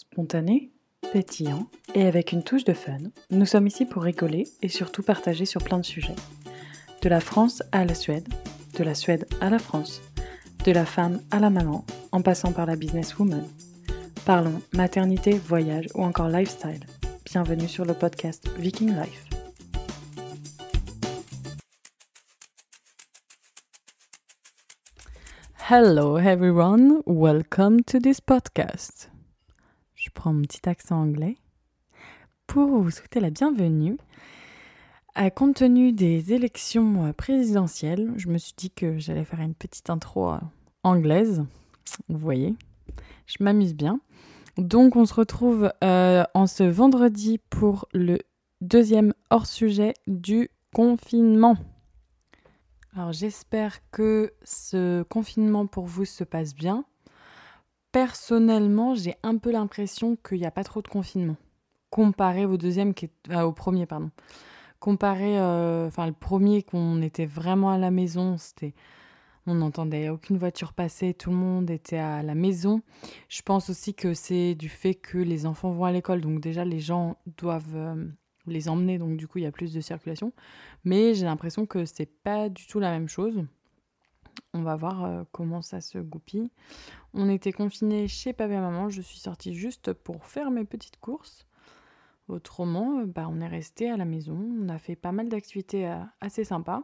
Spontané, pétillant et avec une touche de fun, nous sommes ici pour rigoler et surtout partager sur plein de sujets. De la France à la Suède, de la Suède à la France, de la femme à la maman, en passant par la businesswoman. Parlons maternité, voyage ou encore lifestyle. Bienvenue sur le podcast Viking Life. Hello everyone, welcome to this podcast. Je prends mon petit accent anglais pour vous souhaiter la bienvenue. À compte tenu des élections euh, présidentielles, je me suis dit que j'allais faire une petite intro euh, anglaise. Vous voyez, je m'amuse bien. Donc on se retrouve euh, en ce vendredi pour le deuxième hors-sujet du confinement. Alors j'espère que ce confinement pour vous se passe bien. Personnellement, j'ai un peu l'impression qu'il n'y a pas trop de confinement. Comparé au deuxième, qui est, au premier, pardon. Comparé, euh, le premier qu'on était vraiment à la maison, c'était, on n'entendait aucune voiture passer, tout le monde était à la maison. Je pense aussi que c'est du fait que les enfants vont à l'école, donc déjà les gens doivent euh, les emmener, donc du coup il y a plus de circulation. Mais j'ai l'impression que c'est pas du tout la même chose. On va voir euh, comment ça se goupille. On était confinés chez papa et maman. Je suis sortie juste pour faire mes petites courses. Autrement, euh, bah, on est resté à la maison. On a fait pas mal d'activités euh, assez sympas.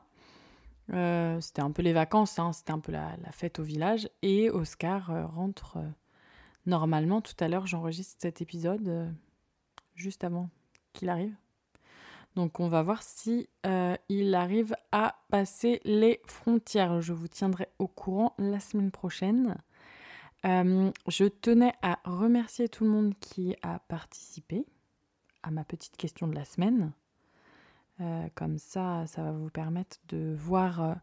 c'était un peu les vacances, hein. c'était un peu la, fête au village. Et Oscar rentre normalement. Tout à l'heure, j'enregistre cet épisode juste avant qu'il arrive. Donc on va voir si euh, il arrive à passer les frontières. Je vous tiendrai au courant la semaine prochaine. Euh, je tenais à remercier tout le monde qui a participé à ma petite question de la semaine. Euh, comme ça, ça va vous permettre de voir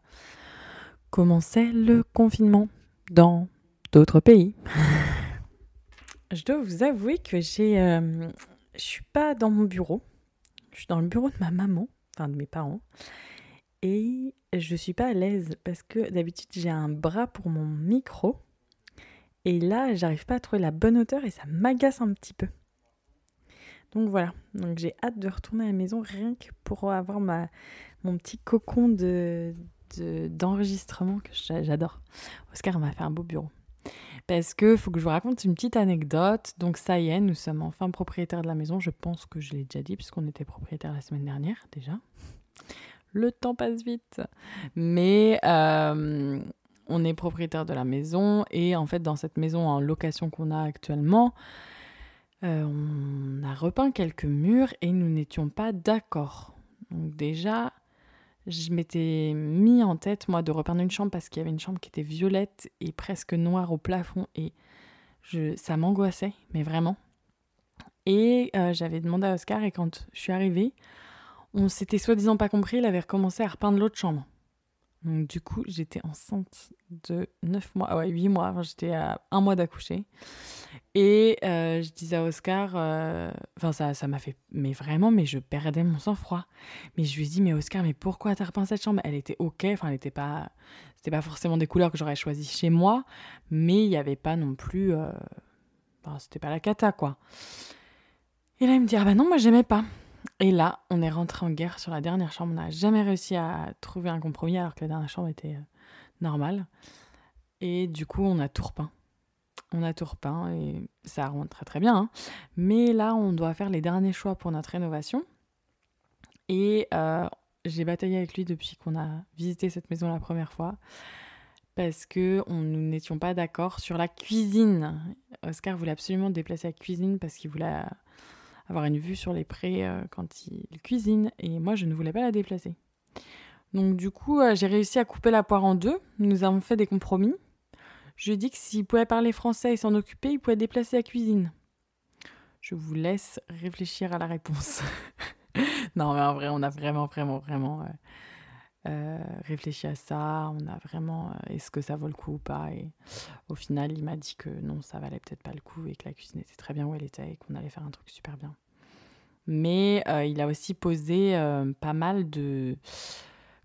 comment c'est le confinement dans d'autres pays. je dois vous avouer que j'ai, je suis pas dans mon bureau je suis dans le bureau de ma maman, enfin de mes parents, et je suis pas à l'aise parce que d'habitude j'ai un bras pour mon micro, et là j'arrive pas à trouver la bonne hauteur et ça m'agace un petit peu. Donc voilà, donc j'ai hâte de retourner à la maison rien que pour avoir mon petit cocon de, d'enregistrement que j'adore. Oscar m'a fait un beau bureau parce que faut que je vous raconte une petite anecdote. Donc ça y est, nous sommes enfin propriétaires de la maison. Je pense que je l'ai déjà dit puisqu'on était propriétaire la semaine dernière déjà. Le temps passe vite. Mais euh, on est propriétaire de la maison et en fait dans cette maison en location qu'on a actuellement, euh, on a repeint quelques murs et nous n'étions pas d'accord. Donc déjà, je m'étais mis en tête, moi, de repeindre une chambre parce qu'il y avait une chambre qui était violette et presque noire au plafond et ça m'angoissait, mais vraiment. Et euh, j'avais demandé à Oscar et quand je suis arrivée, on s'était soi-disant pas compris, il avait recommencé à repeindre l'autre chambre. Donc du coup, j'étais enceinte de 9 mois, ouais, 8 mois, j'étais à un mois d'accoucher. Et euh, je disais à Oscar, euh, enfin ça ça m'a fait, mais vraiment, mais je perdais mon sang-froid. Mais je lui ai mais Oscar, mais pourquoi t'as repeint cette chambre? Elle était ok, enfin elle était pas, c'était pas forcément des couleurs que j'aurais choisies chez moi, mais il n'y avait pas non plus, euh, c'était pas la cata quoi. Et là il me dit, ah bah non, moi j'aimais pas. Et là, on est rentré en guerre sur la dernière chambre. On n'a jamais réussi à trouver un compromis alors que la dernière chambre était normale. Et du coup, on a tout repeint. On a tout repeint et ça rentre très très bien. Hein. Mais là, on doit faire les derniers choix pour notre rénovation. Et euh, j'ai bataillé avec lui depuis qu'on a visité cette maison la première fois parce que nous n'étions pas d'accord sur la cuisine. Oscar voulait absolument déplacer la cuisine parce qu'il voulait avoir une vue sur les prés euh, quand il cuisine, et moi je ne voulais pas la déplacer. Donc du coup, euh, j'ai réussi à couper la poire en deux. Nous avons fait des compromis. Je dit que s'il pouvait parler français et s'en occuper, il pouvait déplacer la cuisine. Je vous laisse réfléchir à la réponse. non, mais en vrai, on a vraiment, vraiment, vraiment euh, réfléchi à ça. On a vraiment, est-ce que ça vaut le coup ou pas? Au final, il m'a dit que non, ça valait peut-être pas le coup et que la cuisine était très bien où elle était et qu'on allait faire un truc super bien. Mais euh, il a aussi posé euh, pas mal de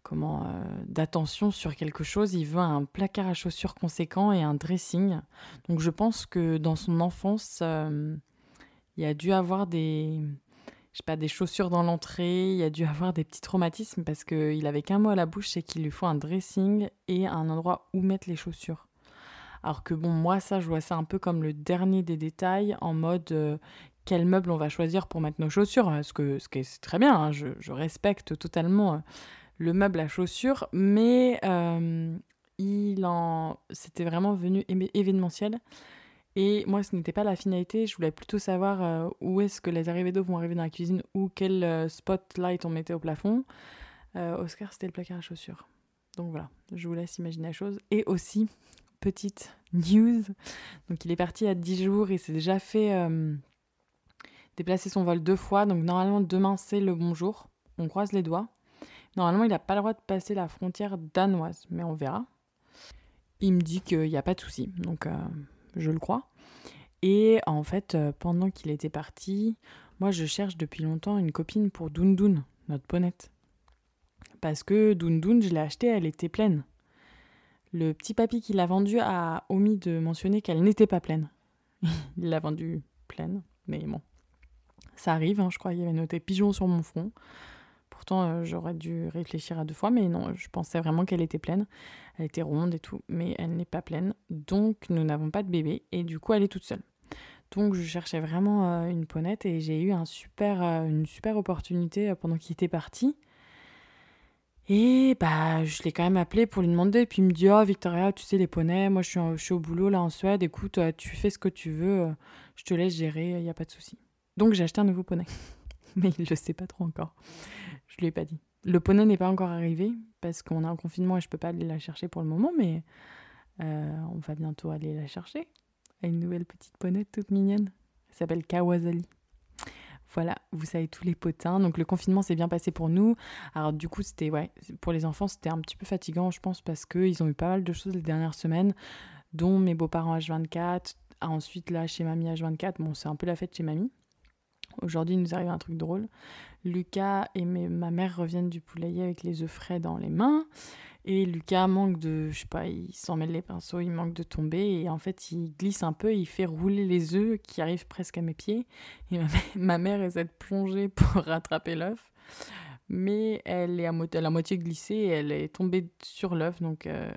comment euh, d'attention sur quelque chose. Il veut un placard à chaussures conséquent et un dressing. Donc je pense que dans son enfance, il y a dû avoir des, je sais pas, des chaussures dans l'entrée, il a dû avoir des petits traumatismes parce qu'il avait qu'un mot à la bouche, c'est qu'il lui faut un dressing et un endroit où mettre les chaussures. Alors que bon, moi, ça, je vois ça un peu comme le dernier des détails, en mode euh, quel meuble on va choisir pour mettre nos chaussures. Ce que, ce c'est très bien, hein, je, respecte totalement euh, le meuble à chaussures, mais euh, il en... c'était vraiment venu événementiel. Et moi, ce n'était pas la finalité. Je voulais plutôt savoir où est-ce que les arrivées d'eau vont arriver dans la cuisine ou quel spotlight on mettait au plafond. Oscar, c'était le placard à chaussures. Donc voilà, je vous laisse imaginer la chose. Et aussi, petite news. Donc il est parti à 10 jours, il s'est déjà fait euh, déplacer son vol deux fois. Donc normalement demain c'est le bonjour. On croise les doigts. Normalement il n'a pas le droit de passer la frontière danoise, mais on verra. Il me dit qu'il n'y a pas de souci, donc euh, je le crois. Et en fait, euh, pendant qu'il était parti, moi je cherche depuis longtemps une copine pour Dundun, notre ponette. Parce que Dundun, je l'ai achetée, elle était pleine. Le petit papy qui l'a vendu a omis de mentionner qu'elle n'était pas pleine. Il l'a vendue pleine, mais bon. Ça arrive, hein, je crois qu'il y avait noté pigeon sur mon front. Pourtant, euh, j'aurais dû réfléchir à deux fois, mais non, je pensais vraiment qu'elle était pleine. Elle était ronde et tout, mais elle n'est pas pleine. Donc, nous n'avons pas de bébé, et du coup, elle est toute seule. Donc, je cherchais vraiment euh, une ponette, et j'ai eu euh, une super opportunité pendant qu'il était parti. Et bah, je l'ai quand même appelé pour lui demander. Puis il me dit Oh, Victoria, tu sais, les poneys, moi je suis, au boulot là en Suède. Écoute, tu fais ce que tu veux, je te laisse gérer, il n'y a pas de souci. Donc j'ai acheté un nouveau poney. Mais il ne le sait pas trop encore. Je lui ai pas dit. Le poney n'est pas encore arrivé parce qu'on est en confinement et je ne peux pas aller la chercher pour le moment. Mais euh, on va bientôt aller la chercher. Une nouvelle petite ponette toute mignonne. Elle s'appelle Kawasali. Voilà, vous savez tous les potins. Donc le confinement s'est bien passé pour nous. Alors du coup, c'était pour les enfants, c'était un petit peu fatigant, je pense, parce qu'ils ont eu pas mal de choses les dernières semaines, dont mes beaux-parents H24, ensuite là chez mamie H24. Bon, c'est un peu la fête chez mamie. Aujourd'hui, il nous arrive un truc drôle. Lucas et ma mère reviennent du poulailler avec les œufs frais dans les mains. Et Lucas manque de, je sais pas, il s'en mêle les pinceaux, il manque de tomber. Et en fait, il glisse un peu, il fait rouler les œufs qui arrivent presque à mes pieds. Et ma, mère essaie de plonger pour rattraper l'œuf. Mais elle est à, moitié, glissée et elle est tombée sur l'œuf. Donc, euh,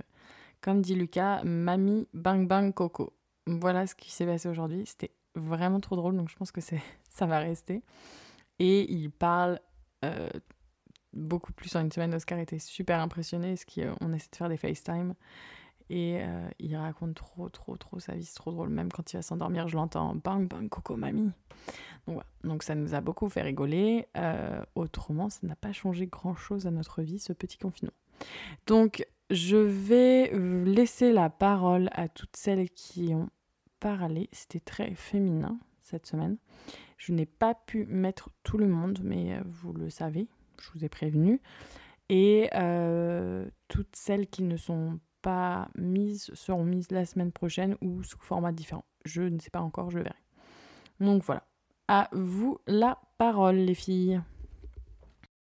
comme dit Lucas, mamie bang bang coco. Voilà ce qui s'est passé aujourd'hui. C'était vraiment trop drôle, donc je pense que ça va rester. Et il parle euh, beaucoup plus en une semaine. Oscar était super impressionné, ce qui, on essaie de faire des FaceTime. Et euh, il raconte trop, trop, trop sa vie, c'est trop drôle. Même quand il va s'endormir, je l'entends bang, bang, coco, mamie. Donc. Donc ça nous a beaucoup fait rigoler. Euh, autrement, ça n'a pas changé grand-chose à notre vie, ce petit confinement. Donc, je vais laisser la parole à toutes celles qui ont parlé. C'était très féminin cette semaine. Je n'ai pas pu mettre tout le monde, mais euh, vous le savez, je vous ai prévenu. Et euh, toutes celles qui ne sont pas mises seront mises la semaine prochaine ou sous format différent. Je ne sais pas encore, je verrai. Donc voilà. À vous la parole, les filles.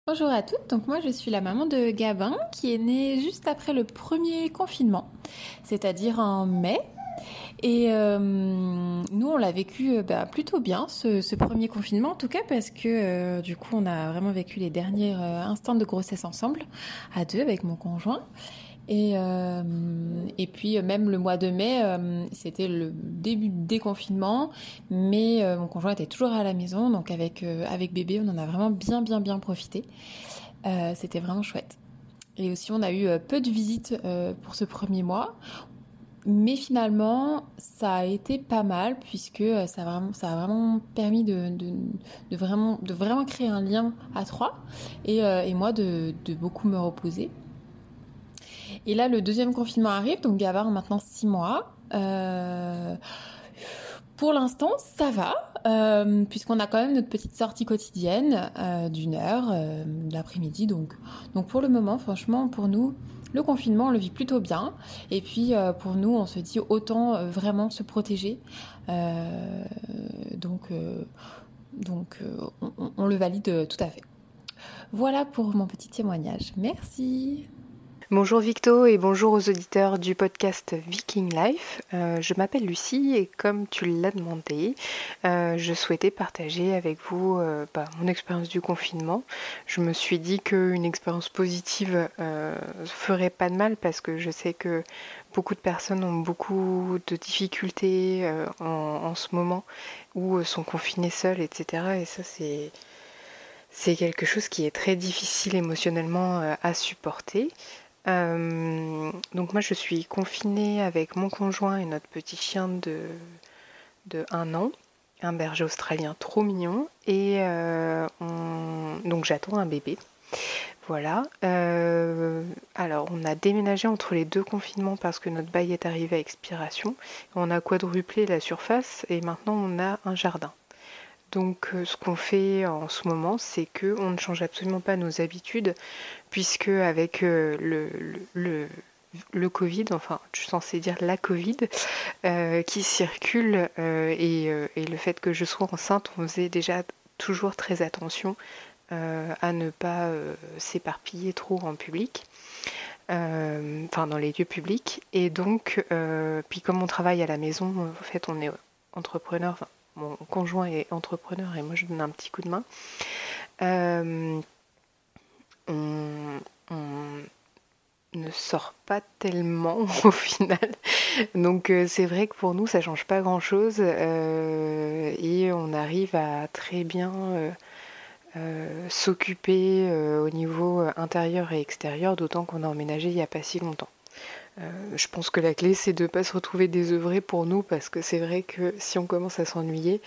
Bonjour à toutes, donc moi je suis la maman de Gabin qui est né juste après le premier confinement, c'est-à-dire en mai et euh, nous, on l'a vécu euh, bah, plutôt bien, ce, premier confinement, en tout cas, parce que euh, du coup, on a vraiment vécu les derniers instants de grossesse ensemble, à deux, avec mon conjoint. Et, et puis, même le mois de mai, c'était le début du déconfinement, mais mon conjoint était toujours à la maison, donc avec, avec bébé, on en a vraiment bien, bien, bien profité. c'était vraiment chouette. Et aussi, on a eu peu de visites pour ce premier mois. Mais finalement, ça a été pas mal puisque ça a vraiment, ça a vraiment permis de, vraiment, créer un lien à trois et, euh, moi de, beaucoup me reposer. Et là, le deuxième confinement arrive, donc Gavard maintenant six mois. Euh, pour l'instant, ça va, euh, puisqu'on a quand même notre petite sortie quotidienne d'une heure l'après-midi. Donc, donc pour le moment, franchement, pour nous, le confinement, on le vit plutôt bien. Et puis, euh, pour nous, on se dit autant euh, vraiment se protéger. Euh, donc, donc on, le valide tout à fait. Voilà pour mon petit témoignage. Merci. Bonjour Victo et bonjour aux auditeurs du podcast Viking Life. Euh, je m'appelle Lucie et comme tu l'as demandé, euh, je souhaitais partager avec vous euh, bah, mon expérience du confinement. Je me suis dit qu'une expérience positive ferait pas de mal parce que je sais que beaucoup de personnes ont beaucoup de difficultés en, ce moment ou sont confinées seules, etc. Et ça c'est c'est quelque chose qui est très difficile émotionnellement à supporter. Euh, donc moi je suis confinée avec mon conjoint et notre petit chien de, de un an, un berger australien trop mignon, et euh, donc j'attends un bébé. Voilà. alors, on a déménagé entre les deux confinements parce que notre bail est arrivé à expiration. On a quadruplé la surface et maintenant on a un jardin. Donc euh, ce qu'on fait en ce moment, c'est qu'on ne change absolument pas nos habitudes, puisque avec euh, le, le, Covid, enfin je suis censée dire la Covid, euh, qui circule, et, le fait que je sois enceinte, on faisait déjà toujours très attention à ne pas s'éparpiller trop en public. Enfin, dans les lieux publics. Et donc, puis comme on travaille à la maison, en fait, on est entrepreneur, mon conjoint est entrepreneur et moi je donne un petit coup de main. Euh, on, ne sort pas tellement au final. Donc euh, c'est vrai que pour nous ça change pas grand chose euh, et on arrive à très bien s'occuper au niveau intérieur et extérieur, d'autant qu'on a emménagé il n'y a pas si longtemps. Euh, je pense que la clé, c'est de ne pas se retrouver désœuvré pour nous, parce que c'est vrai que si on commence à s'ennuyer,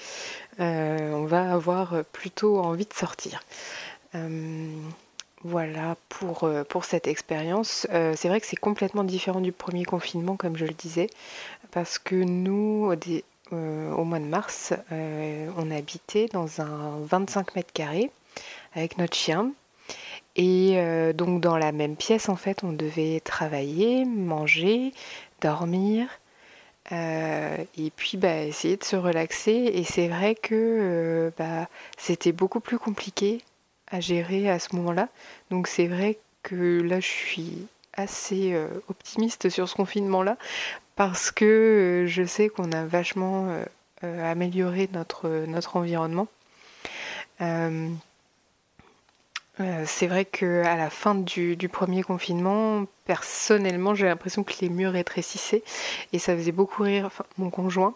euh, on va avoir plutôt envie de sortir. Euh, voilà pour, cette expérience. c'est vrai que c'est complètement différent du premier confinement, comme je le disais, parce que nous, au mois de mars, on habitait dans un 25 mètres carrés avec notre chien. Et euh, donc dans la même pièce, en fait, on devait travailler, manger, dormir, euh, et puis bah, essayer de se relaxer. Et c'est vrai que euh, bah, c'était beaucoup plus compliqué à gérer à ce moment-là. Donc c'est vrai que là, je suis assez optimiste sur ce confinement-là, parce que je sais qu'on a vachement amélioré notre, notre environnement. Euh, c'est vrai qu'à la fin du, premier confinement, personnellement, j'ai l'impression que les murs rétrécissaient et ça faisait beaucoup rire mon conjoint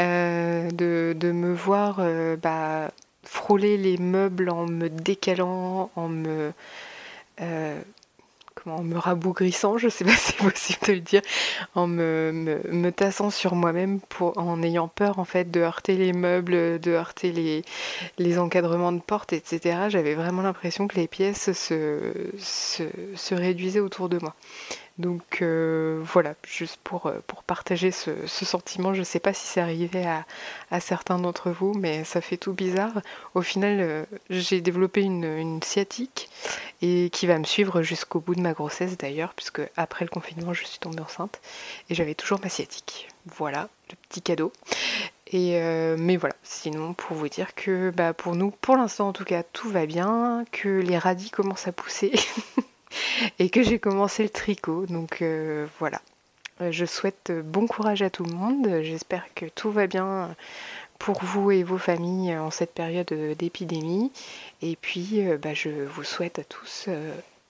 euh, de, me voir euh, bah, frôler les meubles en me décalant, en me en me rabougrissant, je sais pas si c'est possible de le dire, en me, tassant sur moi-même en ayant peur en fait de heurter les meubles, de heurter les, encadrements de portes, etc. J'avais vraiment l'impression que les pièces se réduisaient autour de moi. Donc euh, voilà, juste pour, euh, pour partager ce, sentiment, je ne sais pas si c'est arrivé à, certains d'entre vous, mais ça fait tout bizarre. Au final, euh, j'ai développé une, sciatique et qui va me suivre jusqu'au bout de ma grossesse d'ailleurs, puisque après le confinement, je suis tombée enceinte et j'avais toujours ma sciatique. Voilà, le petit cadeau. Et mais voilà, sinon pour vous dire que bah, pour nous, pour l'instant en tout cas, tout va bien, que les radis commencent à pousser. et que j'ai commencé le tricot. Donc euh, voilà. Euh, je souhaite bon courage à tout le monde. J'espère que tout va bien pour vous et vos familles en cette période d'épidémie. Et puis, euh, bah, je vous souhaite à tous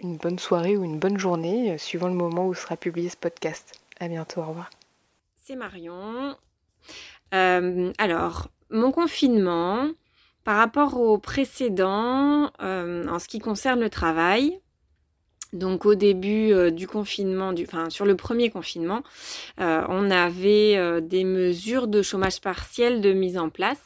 une bonne soirée ou une bonne journée, suivant le moment où sera publié ce podcast. À bientôt, au revoir. C'est Marion. alors, mon confinement, par rapport au précédent, en ce qui concerne le travail, donc au début euh, du confinement, enfin sur le premier confinement, euh, on avait euh, des mesures de chômage partiel de mise en place.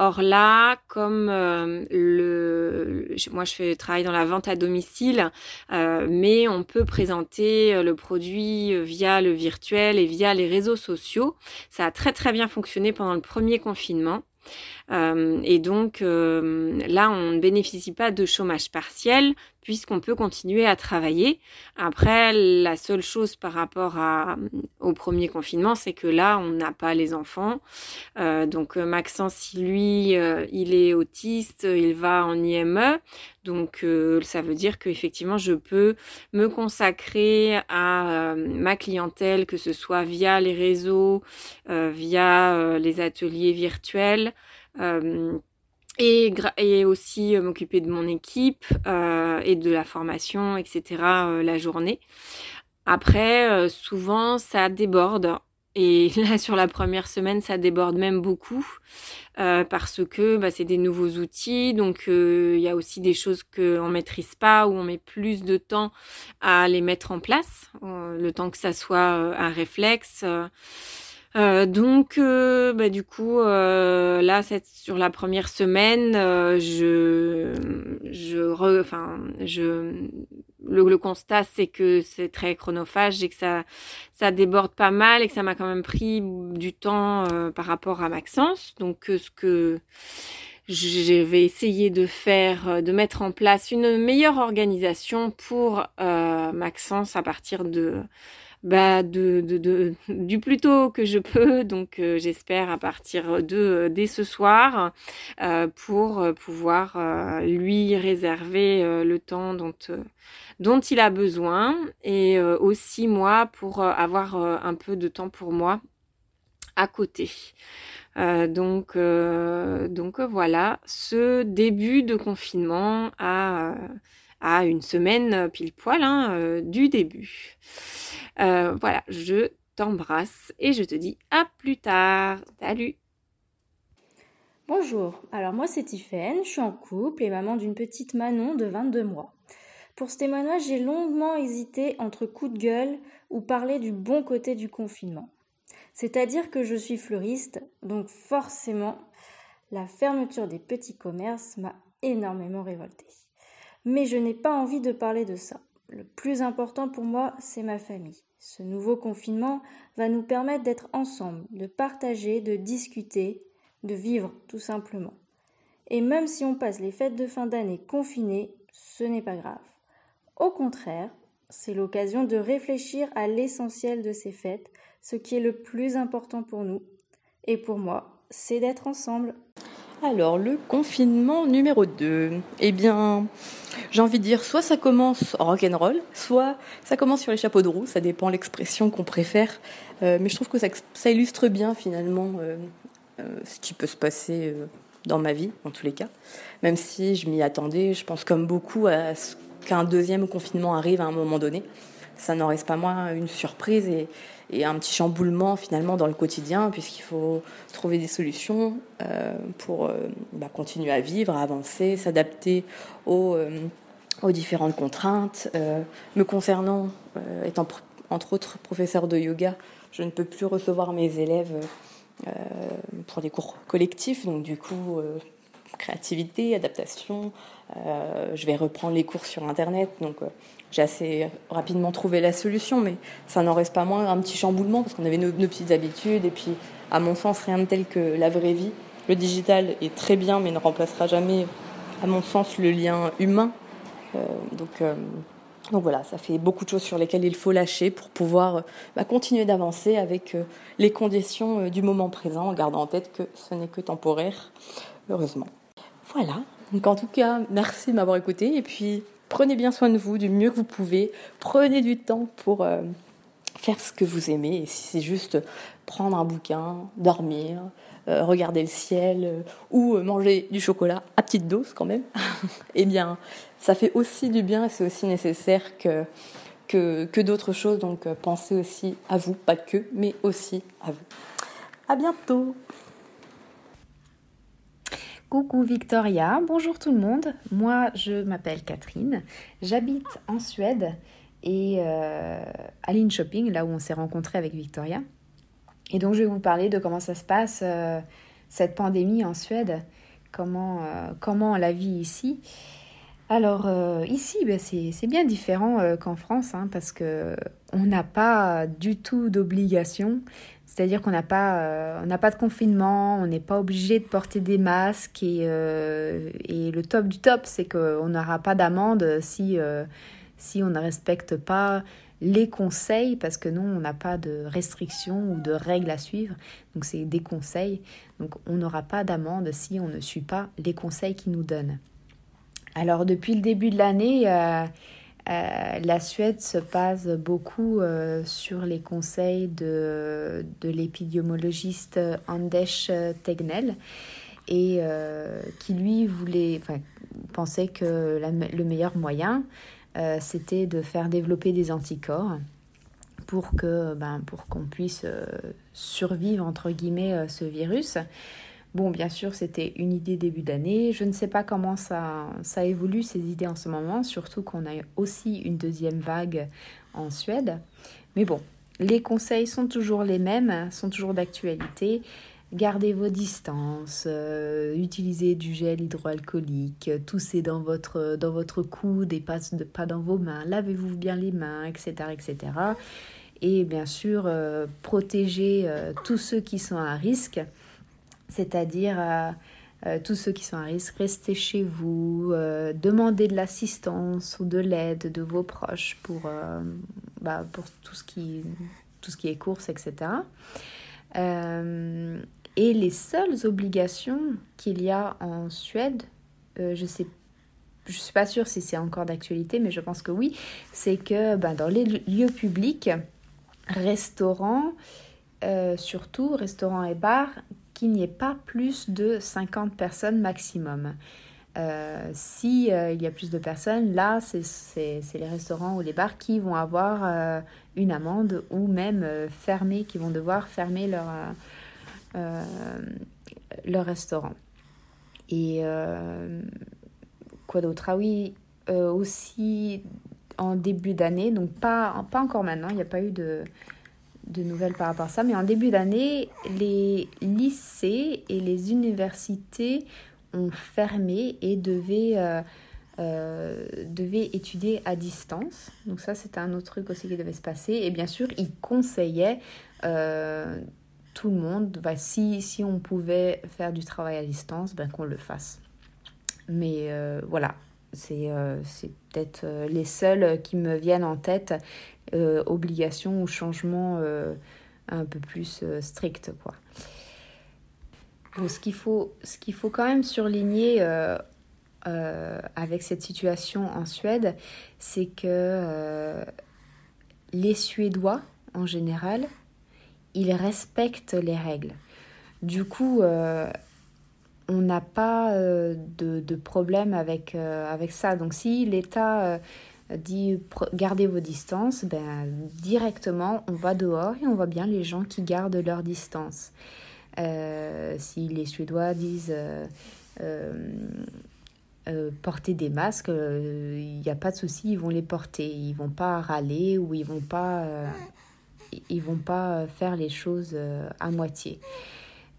Or là, comme le, moi je fais travail dans la vente à domicile, mais on peut présenter le produit via le virtuel et via les réseaux sociaux. Ça a très très bien fonctionné pendant le premier confinement. Et donc là, on ne bénéficie pas de chômage partiel puisqu'on peut continuer à travailler. Après, la seule chose par rapport à, au premier confinement, c'est que là, on n'a pas les enfants. Euh, donc Maxence, lui, il est autiste, il va en IME. Donc ça veut dire qu'effectivement, je peux me consacrer à ma clientèle, que ce soit via les réseaux, via les ateliers virtuels et, et aussi euh, m'occuper de mon équipe euh, et de la formation, etc. Euh, la journée. Après, souvent, ça déborde. Et là, sur la première semaine, ça déborde même beaucoup parce que bah, c'est des nouveaux outils. Donc, il y a aussi des choses qu'on maîtrise pas ou on met plus de temps à les mettre en place, le temps que ça soit un réflexe. Euh, donc, euh, bah, du coup, euh, là, sur la première semaine, je, je, enfin, je, le, constat, c'est que c'est très chronophage et que ça, ça déborde pas mal et que ça m'a quand même pris du temps par rapport à Maxence. Donc, ce que je vais essayer de faire, de mettre en place une meilleure organisation pour Maxence à partir de bah, du plus tôt que je peux, donc euh, j'espère à partir de euh, dès ce soir, euh, pour pouvoir lui réserver le temps dont, dont il a besoin et aussi moi pour avoir un peu de temps pour moi à côté. donc, donc voilà, ce début de confinement à, à une semaine pile poil hein, du début. Euh, voilà, je t'embrasse et je te dis à plus tard. Salut Bonjour, alors moi c'est Tiffaine, je suis en couple et maman d'une petite Manon de 22 mois. Pour ce témoignage, j'ai longuement hésité entre coup de gueule ou parler du bon côté du confinement. C'est-à-dire que je suis fleuriste, donc forcément, la fermeture des petits commerces m'a énormément révoltée. Mais je n'ai pas envie de parler de ça. Le plus important pour moi, c'est ma famille. Ce nouveau confinement va nous permettre d'être ensemble, de partager, de discuter, de vivre tout simplement. Et même si on passe les fêtes de fin d'année confinées, ce n'est pas grave. Au contraire, c'est l'occasion de réfléchir à l'essentiel de ces fêtes, ce qui est le plus important pour nous. Et pour moi, c'est d'être ensemble. Alors, le confinement numéro 2. Eh bien, j'ai envie de dire, soit ça commence rock and roll, soit ça commence sur les chapeaux de roue, ça dépend l'expression qu'on préfère. Euh, mais je trouve que ça, illustre bien finalement euh, euh, ce qui peut se passer dans ma vie, en tous les cas. Même si je m'y attendais, je pense comme beaucoup à ce qu'un deuxième confinement arrive à un moment donné. Ça n'en reste pas moins une surprise et, un petit chamboulement finalement dans le quotidien, puisqu'il faut trouver des solutions euh, pour euh, bah, continuer à vivre, à avancer, s'adapter aux, euh, différentes contraintes. me concernant, étant entre autres professeur de yoga, je ne peux plus recevoir mes élèves pour des cours collectifs, donc du coup créativité, adaptation. je vais reprendre les cours sur Internet, donc j'ai assez rapidement trouvé la solution, mais ça n'en reste pas moins un petit chamboulement parce qu'on avait nos, petites habitudes et puis, à mon sens, rien de tel que la vraie vie. Le digital est très bien, mais ne remplacera jamais, à mon sens, le lien humain. Euh, donc, euh, donc voilà, ça fait beaucoup de choses sur lesquelles il faut lâcher pour pouvoir bah, continuer d'avancer avec euh, les conditions du moment présent, en gardant en tête que ce n'est que temporaire, heureusement. Voilà. Donc en tout cas, merci de m'avoir écouté et puis Prenez bien soin de vous du mieux que vous pouvez. Prenez du temps pour euh, faire ce que vous aimez. Et si c'est juste prendre un bouquin, dormir, euh, regarder le ciel euh, ou manger du chocolat à petite dose quand même, eh bien, ça fait aussi du bien et c'est aussi nécessaire que, que, que d'autres choses. Donc, pensez aussi à vous, pas que, mais aussi à vous. À bientôt! Coucou Victoria, bonjour tout le monde. Moi, je m'appelle Catherine. J'habite en Suède et euh, à Shopping, là où on s'est rencontré avec Victoria. Et donc, je vais vous parler de comment ça se passe euh, cette pandémie en Suède, comment, euh, comment la vie ici. Alors ici, ben, c'est bien différent qu'en France, hein, parce que on n'a pas du tout d'obligation C'est-à-dire qu'on n'a pas, on pas de confinement, on n'est pas obligé de porter des masques et, et le top du top, c'est qu'on n'aura pas d'amende si, si on ne respecte pas les conseils, parce que nous, on n'a pas de restrictions ou de règles à suivre, donc c'est des conseils, donc on n'aura pas d'amende si on ne suit pas les conseils qu'ils nous donnent. Alors depuis le début de l'année, euh, euh, la Suède se base beaucoup euh, sur les conseils de, l'épidémiologiste Anders Tegnell et qui lui voulait, pensait que le meilleur moyen euh, c'était de faire développer des anticorps pour ben, pour qu'on puisse euh, survivre entre guillemets euh, ce virus. Bon, bien sûr, c'était une idée début d'année. Je ne sais pas comment ça, ça évolue, ces idées en ce moment, surtout qu'on a aussi une deuxième vague en Suède. Mais bon, les conseils sont toujours les mêmes, sont toujours d'actualité. Gardez vos distances, euh, utilisez du gel hydroalcoolique, toussez dans votre, dans votre coude et pas, dans vos mains, lavez-vous bien les mains, etc. etc. Et bien sûr, euh, protégez euh, tous ceux qui sont à risque, c'est-à-dire tous ceux qui sont à risque, restez chez vous, demandez de l'assistance ou de l'aide de vos proches pour, bah, tout, ce qui, est course, etc. Et les seules obligations qu'il y a en Suède, euh, je sais je suis pas sûre si c'est encore d'actualité, mais je pense que oui, c'est que ben, dans les lieux publics, restaurants, euh, surtout restaurants et bars, qu'il n'y ait pas plus de 50 personnes maximum. Euh, si il y a plus de personnes, là, c'est les restaurants ou les bars qui vont avoir une amende ou même fermer, qui vont devoir fermer leur, euh, le restaurant. Et euh, quoi d'autre? Ah oui, euh, aussi en début d'année, donc pas, pas encore maintenant, il n'y a pas eu de, de nouvelles par rapport à ça, mais en début d'année, les lycées et les universités ont fermé et devaient, devaient étudier à distance. Donc ça, c'était un autre truc aussi qui devait se passer. Et bien sûr, ils conseillaient tout le monde, bah, si, si on pouvait faire du travail à distance, ben, qu'on le fasse. Mais euh, voilà, c'est euh, c'est peut-être euh, les seuls qui me viennent en tête, obligations ou changements un peu plus stricts. Quoi. ce qu'il faut, qu'il faut quand même surligner avec cette situation en Suède, c'est que les Suédois, en général, ils respectent les règles. Du coup, euh, on n'a pas euh, de, problème avec, euh, avec ça. Donc si l'État dit gardez vos distances, ben, directement on va dehors et on voit bien les gens qui gardent leur distance. si les Suédois disent porter des masques, il n'y a pas de souci, ils vont les porter. Ils vont pas râler ou ils vont vont pas faire les choses euh, à moitié.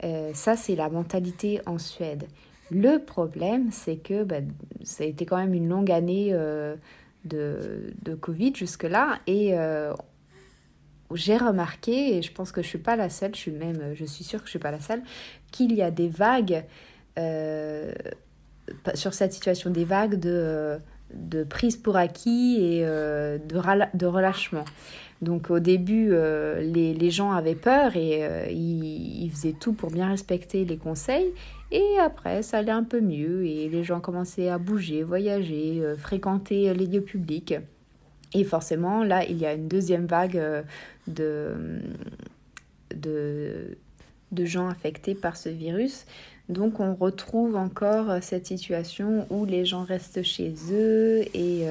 Euh, ça, c'est la mentalité en Suède. Le problème, c'est que ben, ça a été quand même une longue année euh, de, Covid jusque-là. Et j'ai remarqué, et je pense que je ne suis pas la seule, je suis même, je suis sûre que je ne suis pas la seule, qu'il y a des vagues sur cette situation, des vagues de, de prise pour acquis et de, de relâchement. Donc au début, euh, les, gens avaient peur et euh, ils, faisaient tout pour bien respecter les conseils. Et après, ça allait un peu mieux et les gens commençaient à bouger, voyager, euh, fréquenter les lieux publics. Et forcément, là, il y a une deuxième vague de, de, de gens affectés par ce virus. Donc on retrouve encore cette situation où les gens restent chez eux et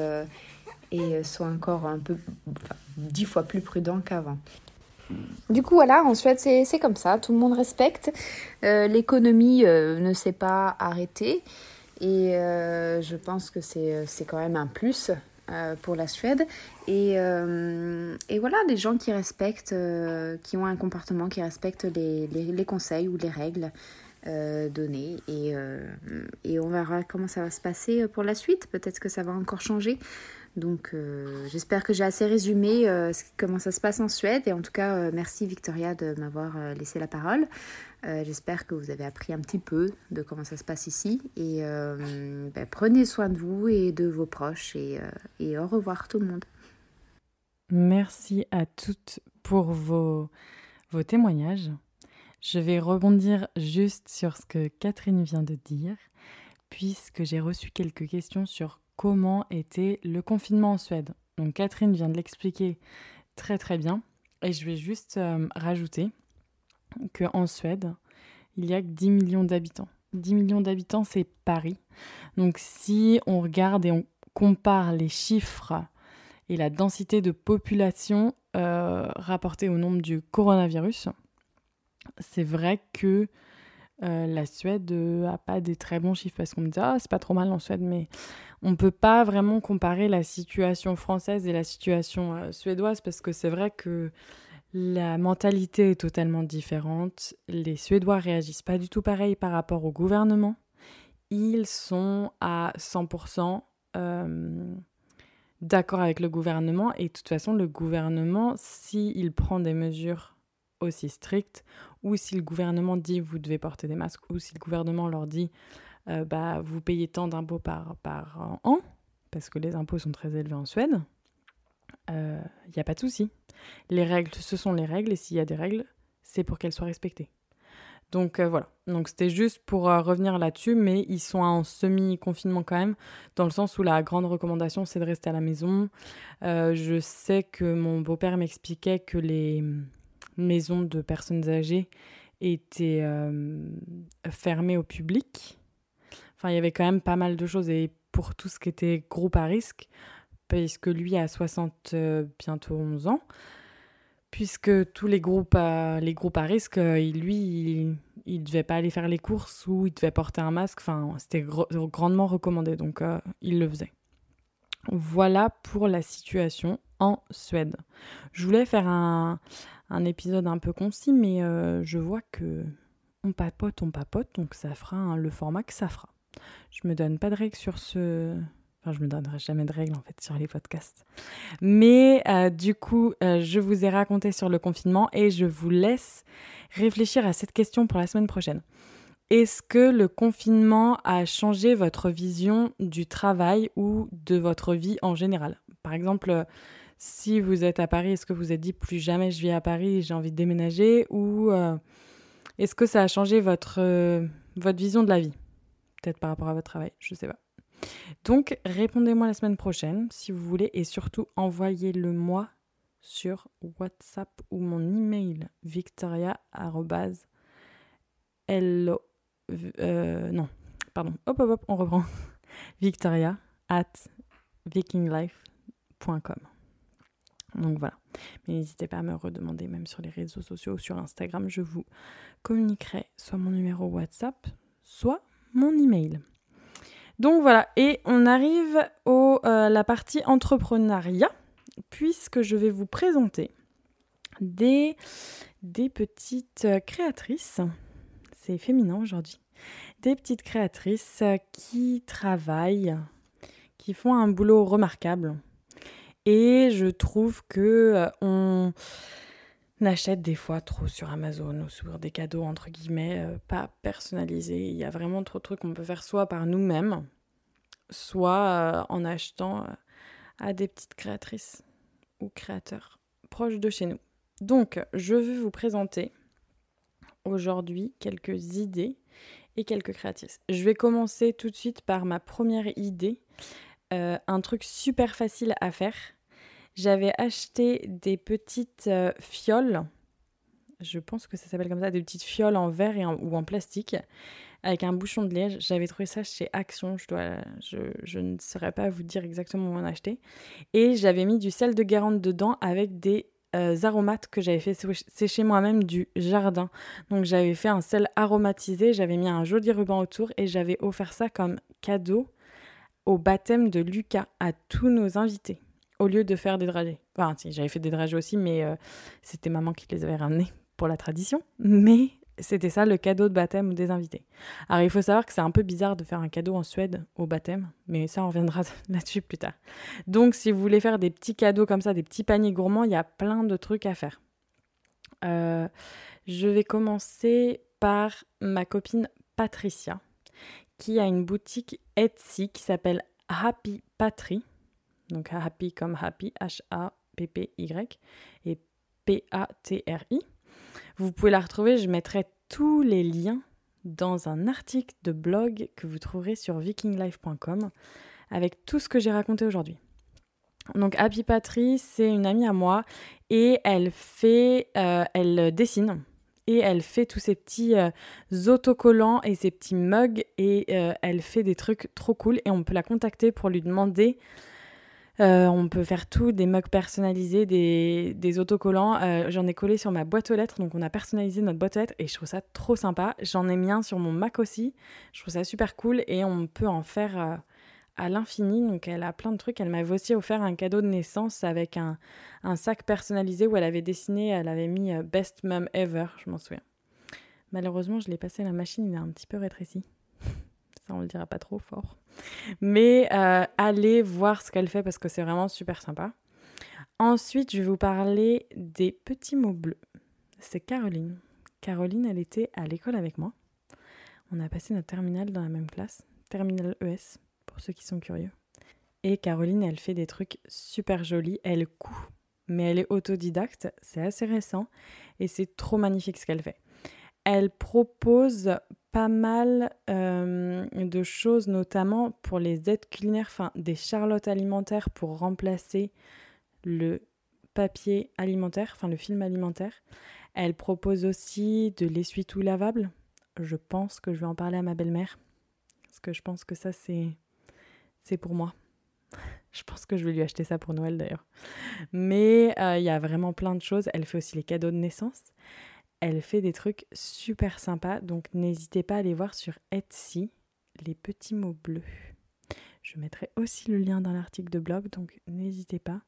et euh, soit encore un peu dix fois plus prudent qu'avant. Du coup, voilà, en Suède, c'est comme ça. Tout le monde respecte. Euh, l'économie euh, ne s'est pas arrêtée. Et je pense que c'est quand même un plus pour la Suède. Et, et, voilà, des gens qui respectent, qui ont un comportement qui respecte les, les conseils ou les règles données. Et, et on verra comment ça va se passer pour la suite. Peut-être que ça va encore changer. Donc j'espère que j'ai assez résumé comment ça se passe en Suède. Et en tout cas, merci Victoria de m'avoir laissé la parole. j'espère que vous avez appris un petit peu de comment ça se passe ici. Et ben, prenez soin de vous et de vos proches. Et, et au revoir tout le monde. Merci à toutes pour vos, vos témoignages. Je vais rebondir juste sur ce que Catherine vient de dire, puisque j'ai reçu quelques questions sur comment était le confinement en Suède. Donc Catherine vient de l'expliquer très très bien, et je vais juste euh, rajouter qu'en Suède, il y a que 10 millions d'habitants. 10 millions d'habitants, c'est Paris. Donc si on regarde et on compare les chiffres et la densité de population euh, rapportée au nombre du coronavirus, c'est vrai que euh, la Suède n'a a pas des très bons chiffres parce qu'on me dit ah c'est pas trop mal en Suède mais on peut pas vraiment comparer la situation française et la situation euh, suédoise parce que c'est vrai que la mentalité est totalement différente. Les Suédois réagissent pas du tout pareil par rapport au gouvernement. Ils sont à 100% euh, d'accord avec le gouvernement et de toute façon le gouvernement, s'il prend des mesures aussi strictes, ou si le gouvernement dit vous devez porter des masques, ou si le gouvernement leur dit euh, bah, vous payez tant d'impôts par, an, parce que les impôts sont très élevés en Suède, il euh, n'y a pas de souci. Les règles, ce sont les règles, et s'il y a des règles, c'est pour qu'elles soient respectées. Donc euh, voilà, donc c'était juste pour revenir là-dessus, mais ils sont en semi-confinement quand même, dans le sens où la grande recommandation c'est de rester à la maison. je sais que mon beau-père m'expliquait que les, maisons de personnes âgées étaient euh, fermées au public. Enfin, il y avait quand même pas mal de choses. Et pour tout ce qui était groupe à risque, puisque lui a 60, euh, bientôt 11 ans, puisque tous les groupes à, les groupes à risque, euh, lui, il ne devait pas aller faire les courses ou il devait porter un masque. Enfin, c'était grandement recommandé, donc il le faisait. Voilà pour la situation en Suède. Je voulais faire un, un épisode un peu concis, mais euh, je vois que on papote, on papote, donc ça fera le format que ça fera. Je me donne pas de règles sur ce. Enfin, je me donnerai jamais de règles en fait sur les podcasts. Mais euh, du coup, euh, je vous ai raconté sur le confinement et je vous laisse réfléchir à cette question pour la semaine prochaine. Est-ce que le confinement a changé votre vision du travail ou de votre vie en général? Par exemple, si vous êtes à Paris, est-ce que vous êtes dit plus jamais je vis à Paris, j'ai envie de déménager Ou euh, est-ce que ça a changé votre, euh, votre vision de la vie? Peut-être par rapport à votre travail, je ne sais pas. Donc, répondez-moi la semaine prochaine si vous voulez et surtout envoyez-le moi sur WhatsApp ou mon email victoria euh, non, pardon, hop hop hop, on reprend. victoria at vikinglife.com. Donc voilà. Mais n'hésitez pas à me redemander, même sur les réseaux sociaux, sur Instagram, je vous communiquerai soit mon numéro WhatsApp, soit mon email. Donc voilà, et on arrive à euh, la partie entrepreneuriat, puisque je vais vous présenter des, des petites créatrices, c'est féminin aujourd'hui, des petites créatrices qui travaillent, qui font un boulot remarquable et je trouve que euh, on achète des fois trop sur Amazon ou sur des cadeaux entre guillemets euh, pas personnalisés. Il y a vraiment trop de trucs qu'on peut faire soit par nous-mêmes, soit euh, en achetant à des petites créatrices ou créateurs proches de chez nous. Donc, je vais vous présenter aujourd'hui quelques idées et quelques créatrices. Je vais commencer tout de suite par ma première idée, un truc super facile à faire j'avais acheté des petites euh, fioles, je pense que ça s'appelle comme ça, des petites fioles en verre et ou en plastique, avec un bouchon de liège. J'avais trouvé ça chez Action, je, ne saurais pas vous dire exactement où en acheter. Et j'avais mis du sel de Guérande dedans avec des euh, aromates que j'avais fait sécher moi-même du jardin. Donc j'avais fait un sel aromatisé, j'avais mis un joli ruban autour et j'avais offert ça comme cadeau au baptême de Lucas à tous nos invités au lieu de faire des dragées. Enfin, j'avais fait des dragées aussi, mais euh, c'était maman qui les avait ramenés pour la tradition. Mais C'était ça le cadeau de baptême des invités. Alors il faut savoir que c'est un peu bizarre de faire un cadeau en Suède au baptême, mais ça on reviendra là-dessus plus tard. Donc si vous voulez faire des petits cadeaux comme ça, des petits paniers gourmands, il y a plein de trucs à faire. Euh, je vais commencer par ma copine Patricia, qui a une boutique Etsy qui s'appelle Happy Patry. Donc Happy comme Happy, H-A-P-P-Y, et P-A-T-R-I. Vous pouvez la retrouver, je mettrai tous les liens dans un article de blog que vous trouverez sur vikinglife.com avec tout ce que j'ai raconté aujourd'hui. Donc Happy Patry, c'est une amie à moi et elle fait, euh, elle dessine et elle fait tous ces petits euh, autocollants et ces petits mugs et euh, elle fait des trucs trop cool et on peut la contacter pour lui demander euh, on peut faire tout, des mugs personnalisés, des, autocollants. Euh, j'en ai collé sur ma boîte aux lettres, donc on a personnalisé notre boîte aux lettres et je trouve ça trop sympa. J'en ai mis un sur mon Mac aussi, je trouve ça super cool et on peut en faire euh, à l'infini. Donc elle a plein de trucs. Elle m'avait aussi offert un cadeau de naissance avec un, sac personnalisé où elle avait dessiné, elle avait mis Best Mum Ever, je m'en souviens. Malheureusement, je l'ai passé à la machine, il est un petit peu rétréci. Ça, on le dira pas trop fort. Mais euh, allez voir ce qu'elle fait parce que c'est vraiment super sympa. Ensuite, je vais vous parler des petits mots bleus. C'est Caroline. Caroline, elle était à l'école avec moi. On a passé notre terminale dans la même classe, terminale ES, pour ceux qui sont curieux. Et Caroline, elle fait des trucs super jolis. Elle coud, mais elle est autodidacte. C'est assez récent et c'est trop magnifique ce qu'elle fait. Elle propose pas mal euh, de choses, notamment pour les aides culinaires, enfin des charlottes alimentaires pour remplacer le papier alimentaire, enfin le film alimentaire. Elle propose aussi de l'essuie-tout lavable. Je pense que je vais en parler à ma belle-mère, parce que je pense que ça c'est pour moi. Je pense que je vais lui acheter ça pour Noël d'ailleurs. Mais euh, il y a vraiment plein de choses. Elle fait aussi les cadeaux de naissance elle fait des trucs super sympas, donc n'hésitez pas à aller voir sur Etsy les petits mots bleus. Je mettrai aussi le lien dans l'article de blog, donc n'hésitez pas.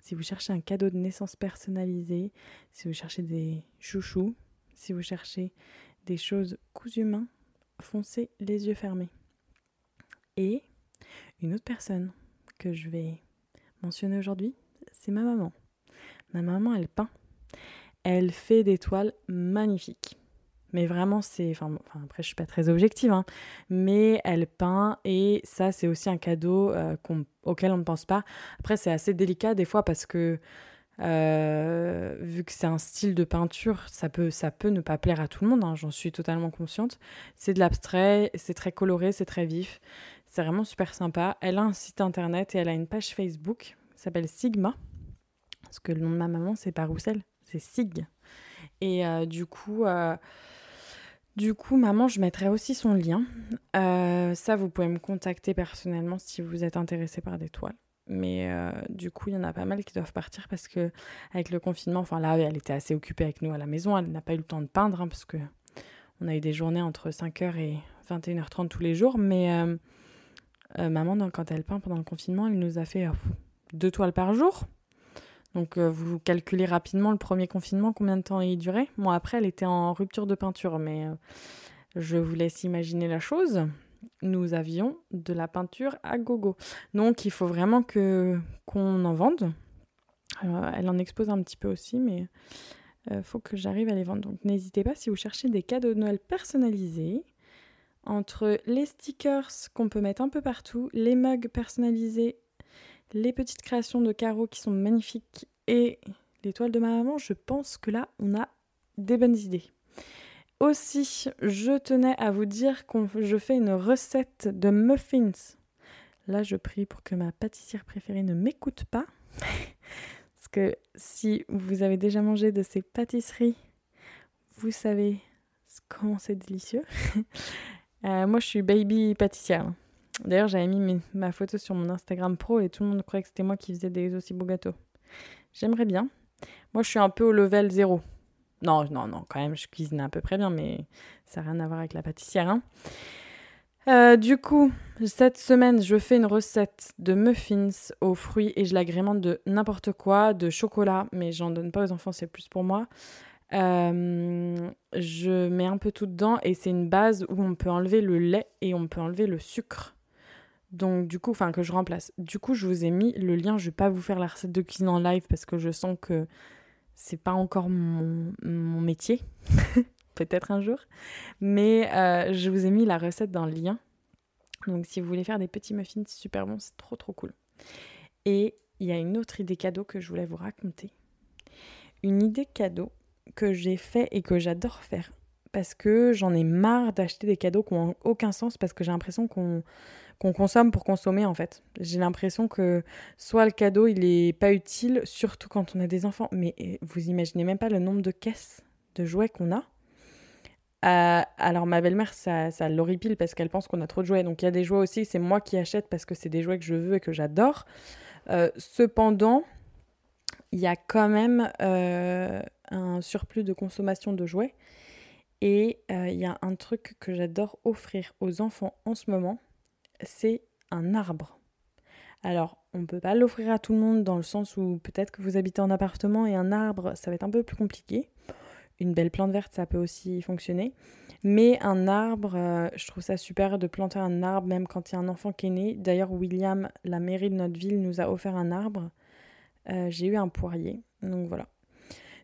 Si vous cherchez un cadeau de naissance personnalisé, si vous cherchez des chouchous, si vous cherchez des choses cousues main, foncez les yeux fermés. Et une autre personne que je vais mentionner aujourd'hui, c'est ma maman. Ma maman, elle peint elle fait des toiles magnifiques. Mais vraiment, c'est. Enfin, après, je suis pas très objective, hein, mais elle peint et ça, c'est aussi un cadeau euh, auquel on ne pense pas. Après, c'est assez délicat des fois parce que. Euh, vu que c'est un style de peinture, ça peut, ça peut ne pas plaire à tout le monde, hein, j'en suis totalement consciente. C'est de l'abstrait, c'est très coloré, c'est très vif, c'est vraiment super sympa. Elle a un site internet et elle a une page Facebook, s'appelle Sigma, parce que le nom de ma maman c'est pas Roussel, c'est Sig. Et euh, du coup, euh, du coup, maman, je mettrai aussi son lien. Euh, ça, vous pouvez me contacter personnellement si vous êtes intéressé par des toiles. Mais du coup, il y en a pas mal qui doivent partir parce que avec le confinement, enfin là, elle était assez occupée avec nous à la maison. Elle n'a pas eu le temps de peindre hein, parce que on a eu des journées entre 5h et 21h30 tous les jours. Mais maman, quand elle peint pendant le confinement, elle nous a fait deux toiles par jour. Donc euh, vous calculez rapidement le premier confinement, combien de temps il durait. Bon, après, elle était en rupture de peinture, mais euh, je vous laisse imaginer la chose. Nous avions de la peinture à gogo. Donc il faut vraiment que qu'on en vende. Euh, elle en expose un petit peu aussi, mais il faut que j'arrive à les vendre. Donc n'hésitez pas si vous cherchez des cadeaux de Noël personnalisés. Entre les stickers qu'on peut mettre un peu partout, les mugs personnalisés les petites créations de carreaux qui sont magnifiques et les toiles de ma maman, je pense que là, on a des bonnes idées. Aussi, je tenais à vous dire que je fais une recette de muffins. Là, je prie pour que ma pâtissière préférée ne m'écoute pas. Parce que si vous avez déjà mangé de ces pâtisseries, vous savez comment c'est délicieux. Euh, moi, je suis baby pâtissière. D'ailleurs, j'avais mis ma photo sur mon Instagram pro et tout le monde croyait que c'était moi qui faisais des aussi beaux gâteaux. J'aimerais bien. Moi, je suis un peu au level zéro. Non, non, non, quand même, je cuisine à peu près bien, mais ça n'a rien à voir avec la pâtissière. Hein. Euh, du coup, cette semaine, je fais une recette de muffins aux fruits et je l'agrémente de n'importe quoi, de chocolat, mais j'en donne pas aux enfants, c'est plus pour moi. Euh, je mets un peu tout dedans et c'est une base où on peut enlever le lait et on peut enlever le sucre. Donc du coup, enfin que je remplace. Du coup, je vous ai mis le lien. Je vais pas vous faire la recette de cuisine en live parce que je sens que c'est pas encore mon, métier. Peut-être un jour. Mais euh, je vous ai mis la recette dans le lien. Donc si vous voulez faire des petits muffins super bons, c'est trop trop cool. Et il y a une autre idée cadeau que je voulais vous raconter. Une idée cadeau que j'ai fait et que j'adore faire. Parce que j'en ai marre d'acheter des cadeaux qui n'ont aucun sens parce que j'ai l'impression qu'on consomme pour consommer en fait. J'ai l'impression que soit le cadeau il est pas utile, surtout quand on a des enfants, mais vous imaginez même pas le nombre de caisses de jouets qu'on a. Euh, alors ma belle-mère ça, ça l'horripile parce qu'elle pense qu'on a trop de jouets. Donc il y a des jouets aussi, c'est moi qui achète parce que c'est des jouets que je veux et que j'adore. Euh, cependant, il y a quand même euh, un surplus de consommation de jouets. Et il y a un truc que j'adore offrir aux enfants en ce moment, c'est un arbre. Alors, on ne peut pas l'offrir à tout le monde dans le sens où peut-être que vous habitez en appartement et un arbre, ça va être un peu plus compliqué. Une belle plante verte, ça peut aussi fonctionner. Mais un arbre, euh, je trouve ça super de planter un arbre même quand il y a un enfant qui est né. D'ailleurs, William, la mairie de notre ville, nous a offert un arbre. Euh, j'ai eu un poirier. Donc voilà.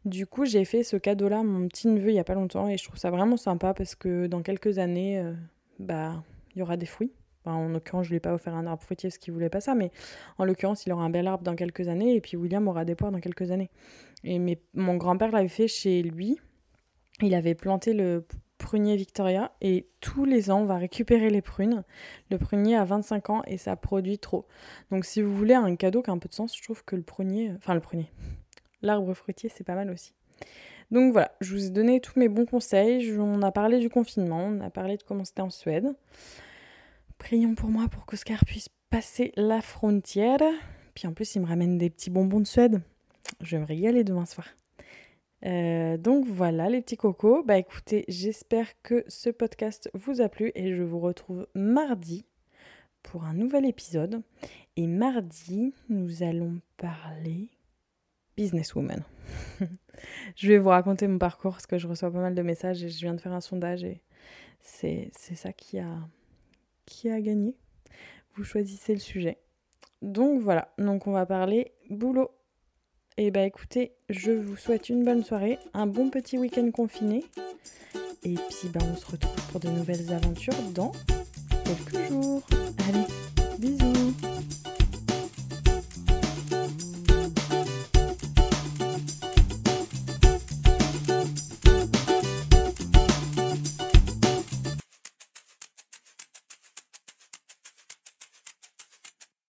Du coup, j'ai fait ce cadeau-là à mon petit neveu il n'y a pas longtemps et je trouve ça vraiment sympa parce que dans quelques années, euh, bah, il y aura des fruits en l'occurrence, je ne lui ai pas offert un arbre fruitier parce qu'il voulait pas ça, mais en l'occurrence, il aura un bel arbre dans quelques années et puis William aura des poires dans quelques années. Et mon grand-père l'avait fait chez lui. Il avait planté le prunier Victoria et tous les ans, on va récupérer les prunes. Le prunier a 25 ans et ça produit trop. Donc, si vous voulez un cadeau qui a un peu de sens, je trouve que le prunier, enfin le prunier, l'arbre fruitier, c'est pas mal aussi. Donc voilà, je vous ai donné tous mes bons conseils. On a parlé du confinement, on a parlé de comment c'était en Suède. Prions pour moi pour qu'Oscar puisse passer la frontière. Puis en plus, il me ramène des petits bonbons de Suède. Je vais me régaler demain soir. Euh, donc voilà les petits cocos. Bah écoutez, j'espère que ce podcast vous a plu et je vous retrouve mardi pour un nouvel épisode. Et mardi, nous allons parler businesswoman. je vais vous raconter mon parcours parce que je reçois pas mal de messages et je viens de faire un sondage et c'est ça qui a qui a gagné. Vous choisissez le sujet. Donc voilà, donc on va parler boulot. Et eh bah ben, écoutez, je vous souhaite une bonne soirée, un bon petit week-end confiné. Et puis bah on se retrouve pour de nouvelles aventures dans quelques jours. Allez,